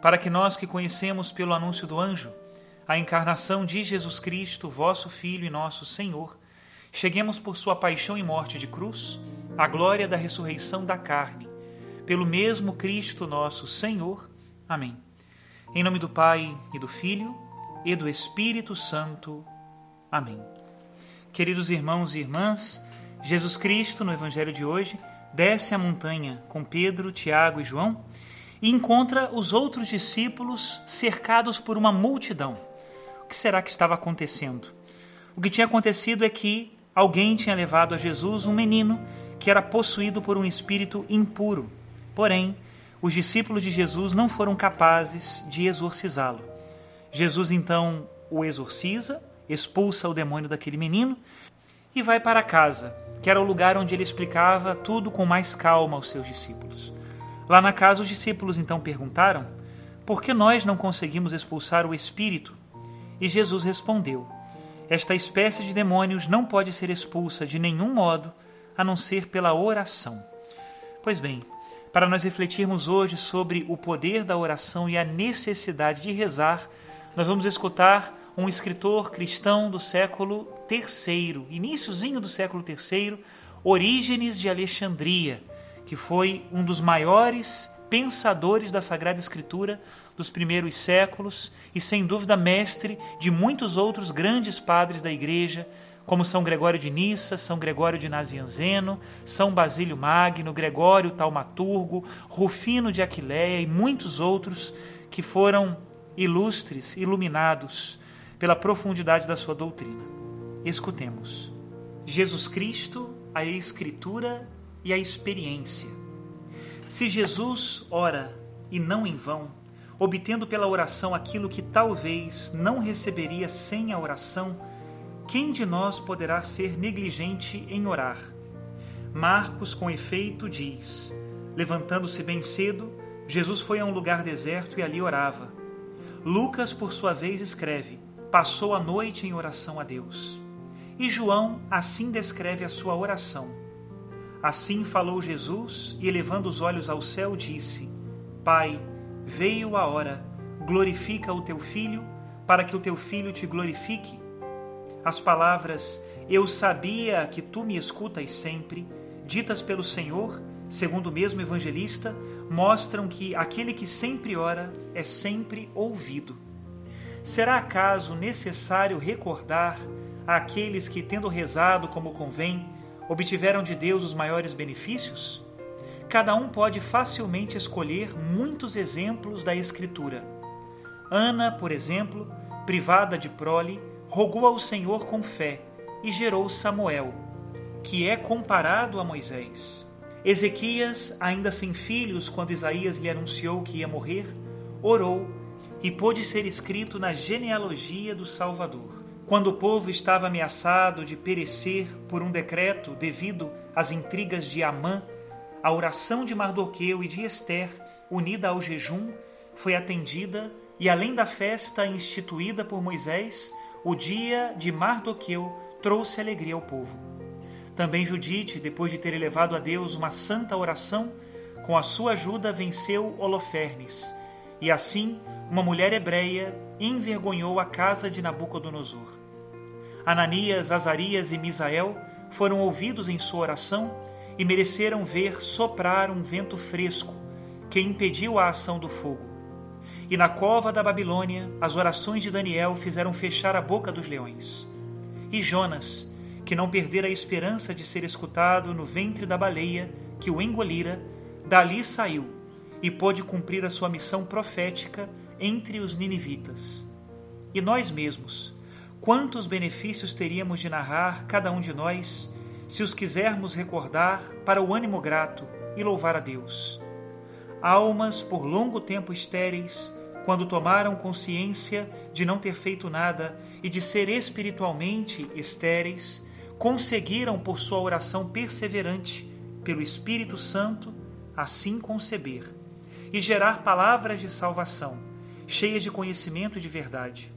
para que nós que conhecemos pelo anúncio do anjo a encarnação de Jesus Cristo, vosso Filho e nosso Senhor, cheguemos por sua paixão e morte de cruz à glória da ressurreição da carne, pelo mesmo Cristo nosso Senhor. Amém. Em nome do Pai e do Filho e do Espírito Santo. Amém. Queridos irmãos e irmãs, Jesus Cristo, no Evangelho de hoje, desce a montanha com Pedro, Tiago e João e encontra os outros discípulos cercados por uma multidão. O que será que estava acontecendo? O que tinha acontecido é que alguém tinha levado a Jesus um menino que era possuído por um espírito impuro. Porém, os discípulos de Jesus não foram capazes de exorcizá-lo. Jesus então o exorciza, expulsa o demônio daquele menino e vai para casa, que era o lugar onde ele explicava tudo com mais calma aos seus discípulos. Lá na casa, os discípulos então perguntaram: Por que nós não conseguimos expulsar o espírito? E Jesus respondeu: Esta espécie de demônios não pode ser expulsa de nenhum modo a não ser pela oração. Pois bem, para nós refletirmos hoje sobre o poder da oração e a necessidade de rezar, nós vamos escutar um escritor cristão do século III, iníciozinho do século III, Orígenes de Alexandria, que foi um dos maiores pensadores da Sagrada Escritura dos primeiros séculos e, sem dúvida, mestre de muitos outros grandes padres da Igreja, como São Gregório de Nissa, São Gregório de Nazianzeno, São Basílio Magno, Gregório Taumaturgo, Rufino de Aquileia e muitos outros que foram ilustres, iluminados pela profundidade da sua doutrina. Escutemos. Jesus Cristo, a Escritura e a experiência. Se Jesus ora e não em vão, obtendo pela oração aquilo que talvez não receberia sem a oração, quem de nós poderá ser negligente em orar? Marcos, com efeito, diz: Levantando-se bem cedo, Jesus foi a um lugar deserto e ali orava. Lucas, por sua vez, escreve: passou a noite em oração a Deus. E João assim descreve a sua oração. Assim falou Jesus e, elevando os olhos ao céu, disse: Pai, veio a hora, glorifica o teu filho, para que o teu filho te glorifique. As palavras Eu sabia que tu me escutas sempre, ditas pelo Senhor, segundo o mesmo evangelista, mostram que aquele que sempre ora é sempre ouvido. Será acaso necessário recordar àqueles que, tendo rezado como convém, obtiveram de Deus os maiores benefícios? Cada um pode facilmente escolher muitos exemplos da Escritura. Ana, por exemplo, privada de prole, rogou ao Senhor com fé e gerou Samuel, que é comparado a Moisés. Ezequias, ainda sem filhos, quando Isaías lhe anunciou que ia morrer, orou e pôde ser escrito na genealogia do Salvador. Quando o povo estava ameaçado de perecer por um decreto devido às intrigas de Amã, a oração de Mardoqueu e de Esther, unida ao jejum, foi atendida e além da festa instituída por Moisés, o dia de Mardoqueu trouxe alegria ao povo. Também Judite, depois de ter elevado a Deus uma santa oração, com a sua ajuda venceu Holofernes, e assim uma mulher hebreia envergonhou a casa de Nabucodonosor. Ananias, Azarias e Misael foram ouvidos em sua oração e mereceram ver soprar um vento fresco que impediu a ação do fogo. E na cova da Babilônia, as orações de Daniel fizeram fechar a boca dos leões. E Jonas, que não perdera a esperança de ser escutado no ventre da baleia que o engolira, dali saiu e pôde cumprir a sua missão profética entre os ninivitas. E nós mesmos, quantos benefícios teríamos de narrar cada um de nós, se os quisermos recordar para o ânimo grato e louvar a Deus? Almas por longo tempo estéreis, quando tomaram consciência de não ter feito nada e de ser espiritualmente estéreis, conseguiram por sua oração perseverante, pelo Espírito Santo, assim conceber e gerar palavras de salvação, cheias de conhecimento e de verdade.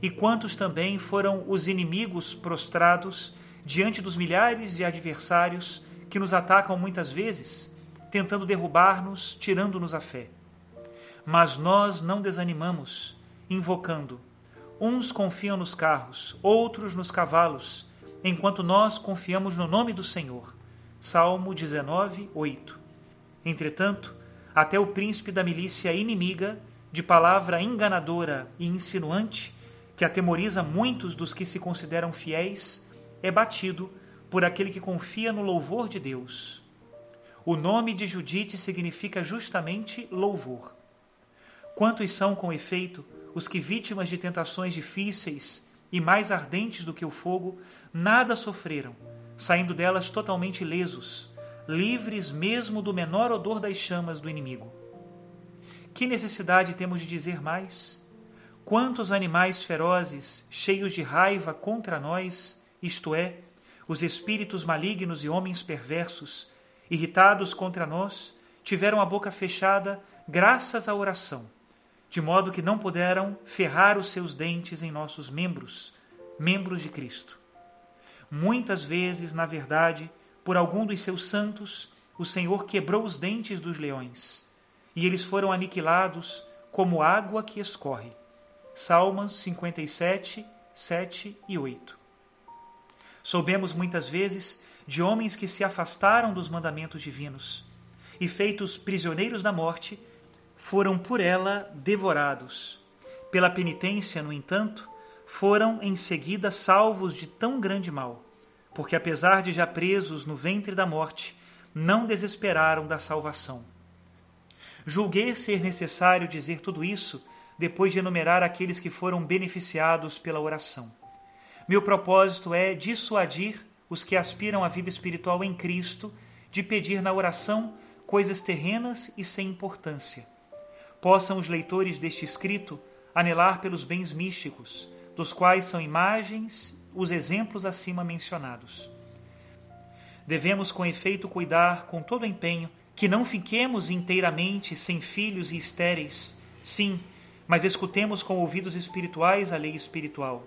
E quantos também foram os inimigos prostrados diante dos milhares de adversários que nos atacam muitas vezes, tentando derrubar-nos, tirando-nos a fé. Mas nós não desanimamos, invocando. Uns confiam nos carros, outros nos cavalos, enquanto nós confiamos no nome do Senhor. Salmo 19, 8. Entretanto, até o príncipe da milícia inimiga, de palavra enganadora e insinuante, que atemoriza muitos dos que se consideram fiéis, é batido por aquele que confia no louvor de Deus. O nome de Judite significa justamente louvor. Quantos são, com efeito, os que, vítimas de tentações difíceis e mais ardentes do que o fogo, nada sofreram, saindo delas totalmente lesos, livres mesmo do menor odor das chamas do inimigo. Que necessidade temos de dizer mais? Quantos animais ferozes, cheios de raiva contra nós, isto é, os espíritos malignos e homens perversos, irritados contra nós, tiveram a boca fechada graças à oração, de modo que não puderam ferrar os seus dentes em nossos membros, membros de Cristo. Muitas vezes, na verdade, por algum dos seus santos, o Senhor quebrou os dentes dos leões, e eles foram aniquilados como água que escorre. Salmos 57, 7 e 8. Soubemos muitas vezes de homens que se afastaram dos mandamentos divinos e, feitos prisioneiros da morte, foram por ela devorados. Pela penitência, no entanto, foram em seguida salvos de tão grande mal porque apesar de já presos no ventre da morte, não desesperaram da salvação. Julguei ser necessário dizer tudo isso depois de enumerar aqueles que foram beneficiados pela oração. Meu propósito é dissuadir os que aspiram à vida espiritual em Cristo de pedir na oração coisas terrenas e sem importância. Possam os leitores deste escrito anelar pelos bens místicos, dos quais são imagens os exemplos acima mencionados. Devemos, com efeito, cuidar com todo empenho que não fiquemos inteiramente sem filhos e estéreis, sim, mas escutemos com ouvidos espirituais a lei espiritual.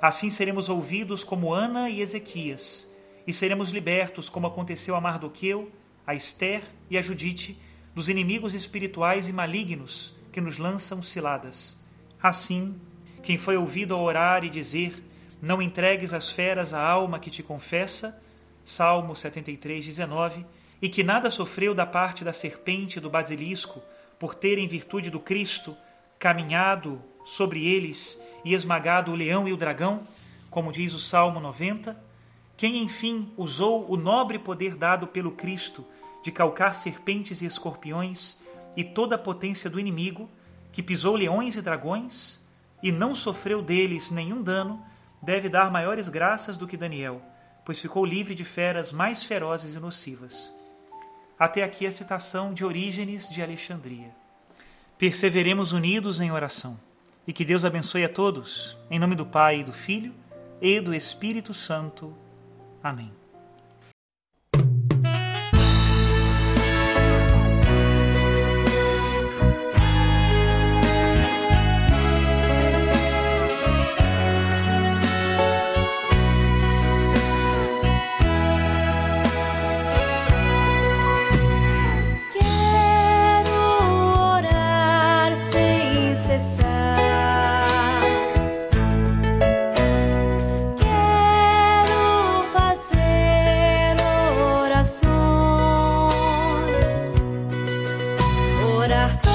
Assim seremos ouvidos como Ana e Ezequias, e seremos libertos, como aconteceu a Mardoqueu, a Esther e a Judite, dos inimigos espirituais e malignos que nos lançam ciladas. Assim, quem foi ouvido a orar e dizer: não entregues às feras a alma que te confessa, Salmo 73, 19, e que nada sofreu da parte da serpente e do basilisco, por ter, em virtude do Cristo, caminhado sobre eles e esmagado o leão e o dragão, como diz o Salmo 90, quem enfim usou o nobre poder dado pelo Cristo de calcar serpentes e escorpiões e toda a potência do inimigo, que pisou leões e dragões e não sofreu deles nenhum dano, deve dar maiores graças do que Daniel, pois ficou livre de feras mais ferozes e nocivas. Até aqui a citação de Orígenes de Alexandria. Perseveremos unidos em oração e que Deus abençoe a todos, em nome do Pai, e do Filho e do Espírito Santo. Amém. lloras